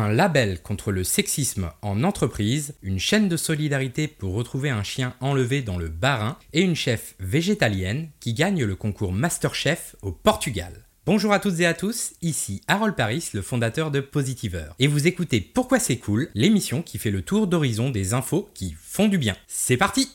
Un label contre le sexisme en entreprise, une chaîne de solidarité pour retrouver un chien enlevé dans le Bas-Rhin et une chef végétalienne qui gagne le concours Masterchef au Portugal. Bonjour à toutes et à tous, ici Harold Paris, le fondateur de Positiver. Et vous écoutez Pourquoi c'est cool, l'émission qui fait le tour d'horizon des infos qui font du bien. C'est parti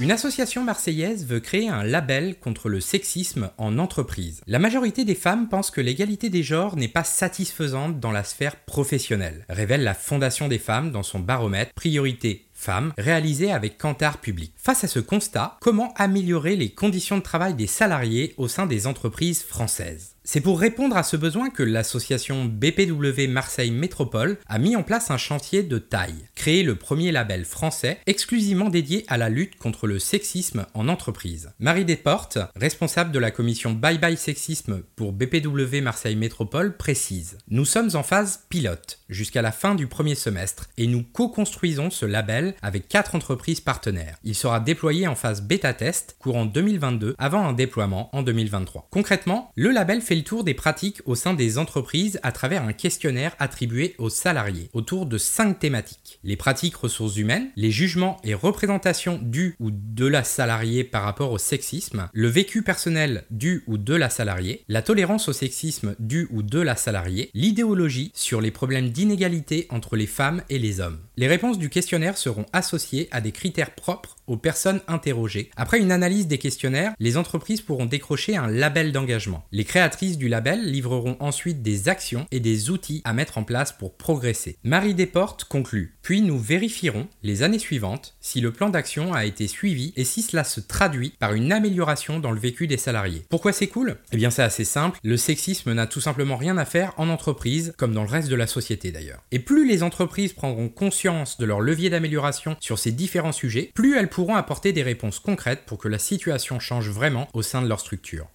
Une association marseillaise veut créer un label contre le sexisme en entreprise. La majorité des femmes pensent que l'égalité des genres n'est pas satisfaisante dans la sphère professionnelle, révèle la Fondation des femmes dans son baromètre Priorité femmes réalisé avec Kantar Public. Face à ce constat, comment améliorer les conditions de travail des salariés au sein des entreprises françaises? C'est pour répondre à ce besoin que l'association BPW Marseille Métropole a mis en place un chantier de taille, créer le premier label français exclusivement dédié à la lutte contre le sexisme en entreprise. Marie Desportes, responsable de la commission Bye Bye Sexisme pour BPW Marseille Métropole, précise Nous sommes en phase pilote jusqu'à la fin du premier semestre et nous co-construisons ce label avec quatre entreprises partenaires. Il sera déployé en phase bêta test courant 2022 avant un déploiement en 2023. Concrètement, le label fait le tour des pratiques au sein des entreprises à travers un questionnaire attribué aux salariés autour de cinq thématiques. Les pratiques ressources humaines, les jugements et représentations du ou de la salariée par rapport au sexisme, le vécu personnel du ou de la salariée, la tolérance au sexisme du ou de la salariée, l'idéologie sur les problèmes d'inégalité entre les femmes et les hommes. Les réponses du questionnaire seront associées à des critères propres aux personnes interrogées. Après une analyse des questionnaires, les entreprises pourront décrocher un label d'engagement. Les créatrices du label livreront ensuite des actions et des outils à mettre en place pour progresser. Marie Desportes conclut. Puis nous vérifierons les années suivantes si le plan d'action a été suivi et si cela se traduit par une amélioration dans le vécu des salariés. Pourquoi c'est cool? Eh bien c'est assez simple, le sexisme n'a tout simplement rien à faire en entreprise comme dans le reste de la société d'ailleurs. Et plus les entreprises prendront conscience de leur levier d'amélioration sur ces différents sujets, plus elles pourront apporter des réponses concrètes pour que la situation change vraiment au sein de leur structure.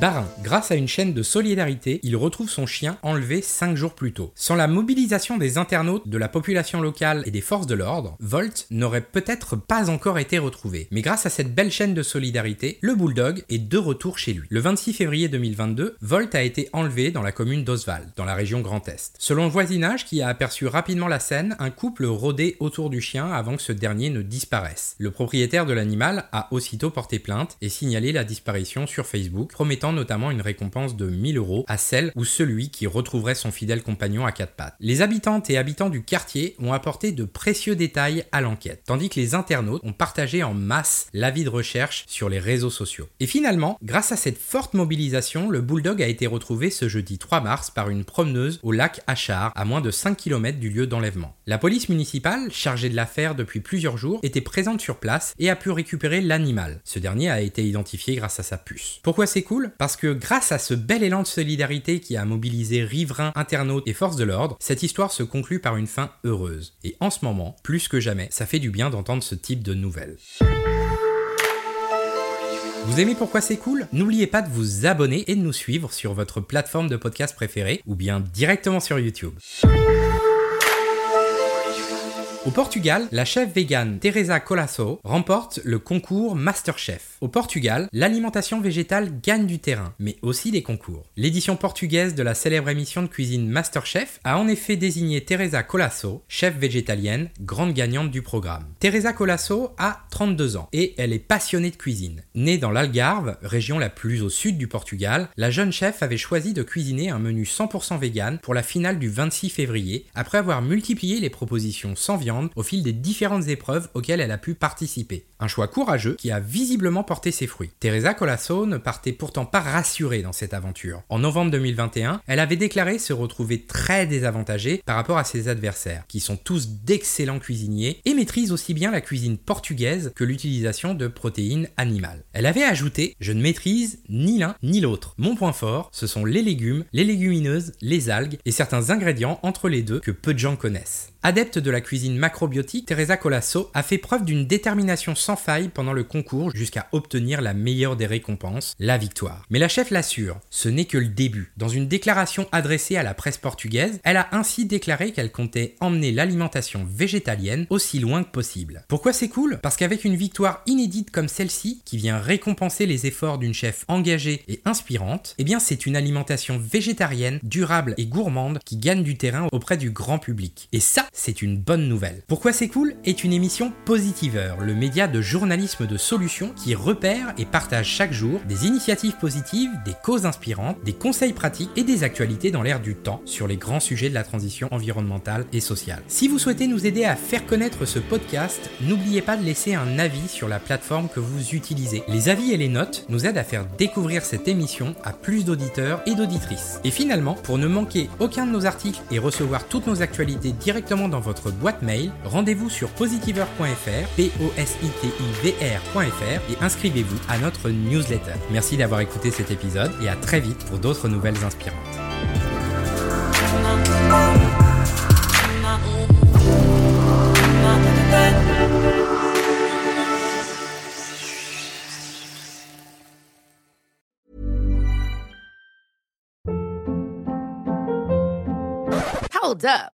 Barin, grâce à une chaîne de solidarité, il retrouve son chien enlevé 5 jours plus tôt. Sans la mobilisation des internautes, de la population locale et des forces de l'ordre, Volt n'aurait peut-être pas encore été retrouvé. Mais grâce à cette belle chaîne de solidarité, le bulldog est de retour chez lui. Le 26 février 2022, Volt a été enlevé dans la commune d'Oswald, dans la région Grand Est. Selon le voisinage qui a aperçu rapidement la scène, un couple rôdait autour du chien avant que ce dernier ne disparaisse. Le propriétaire de l'animal a aussitôt porté plainte et signalé la disparition sur Facebook, promettant notamment une récompense de 1000 euros à celle ou celui qui retrouverait son fidèle compagnon à quatre pattes. Les habitantes et habitants du quartier ont apporté de précieux détails à l'enquête, tandis que les internautes ont partagé en masse l'avis de recherche sur les réseaux sociaux. Et finalement, grâce à cette forte mobilisation, le bulldog a été retrouvé ce jeudi 3 mars par une promeneuse au lac Achar, à moins de 5 km du lieu d'enlèvement. La police municipale, chargée de l'affaire depuis plusieurs jours, était présente sur place et a pu récupérer l'animal. Ce dernier a été identifié grâce à sa puce. Pourquoi c'est cool? Parce que grâce à ce bel élan de solidarité qui a mobilisé riverains, internautes et forces de l'ordre, cette histoire se conclut par une fin heureuse. Et en ce moment, plus que jamais, ça fait du bien d'entendre ce type de nouvelles. Vous aimez pourquoi c'est cool? N'oubliez pas de vous abonner et de nous suivre sur votre plateforme de podcast préférée ou bien directement sur YouTube. Au Portugal, la chef végane Teresa Colasso remporte le concours Masterchef. Au Portugal, l'alimentation végétale gagne du terrain, mais aussi des concours. L'édition portugaise de la célèbre émission de cuisine Masterchef a en effet désigné Teresa Colasso, chef végétalienne, grande gagnante du programme. Teresa Colasso a 32 ans et elle est passionnée de cuisine. Née dans l'Algarve, région la plus au sud du Portugal, la jeune chef avait choisi de cuisiner un menu 100% vegan pour la finale du 26 février, après avoir multiplié les propositions sans viande au fil des différentes épreuves auxquelles elle a pu participer. Un choix courageux qui a visiblement ses fruits. Teresa Colasso ne partait pourtant pas rassurée dans cette aventure. En novembre 2021, elle avait déclaré se retrouver très désavantagée par rapport à ses adversaires, qui sont tous d'excellents cuisiniers et maîtrisent aussi bien la cuisine portugaise que l'utilisation de protéines animales. Elle avait ajouté Je ne maîtrise ni l'un ni l'autre. Mon point fort, ce sont les légumes, les légumineuses, les algues et certains ingrédients entre les deux que peu de gens connaissent. Adepte de la cuisine macrobiotique, Teresa Colasso a fait preuve d'une détermination sans faille pendant le concours jusqu'à la meilleure des récompenses, la victoire. Mais la chef l'assure, ce n'est que le début. Dans une déclaration adressée à la presse portugaise, elle a ainsi déclaré qu'elle comptait emmener l'alimentation végétalienne aussi loin que possible. Pourquoi c'est cool? Parce qu'avec une victoire inédite comme celle-ci, qui vient récompenser les efforts d'une chef engagée et inspirante, eh bien c'est une alimentation végétarienne, durable et gourmande qui gagne du terrain auprès du grand public. Et ça, c'est une bonne nouvelle. Pourquoi c'est cool? Est une émission Positiveur, le média de journalisme de solutions qui repère et partage chaque jour des initiatives positives, des causes inspirantes, des conseils pratiques et des actualités dans l'air du temps sur les grands sujets de la transition environnementale et sociale. Si vous souhaitez nous aider à faire connaître ce podcast, n'oubliez pas de laisser un avis sur la plateforme que vous utilisez. Les avis et les notes nous aident à faire découvrir cette émission à plus d'auditeurs et d'auditrices. Et finalement, pour ne manquer aucun de nos articles et recevoir toutes nos actualités directement dans votre boîte mail, rendez-vous sur positiveur.fr, p o s i t i v et inscrivez-vous à notre newsletter. Merci d'avoir écouté cet épisode et à très vite pour d'autres nouvelles inspirantes. Hold up.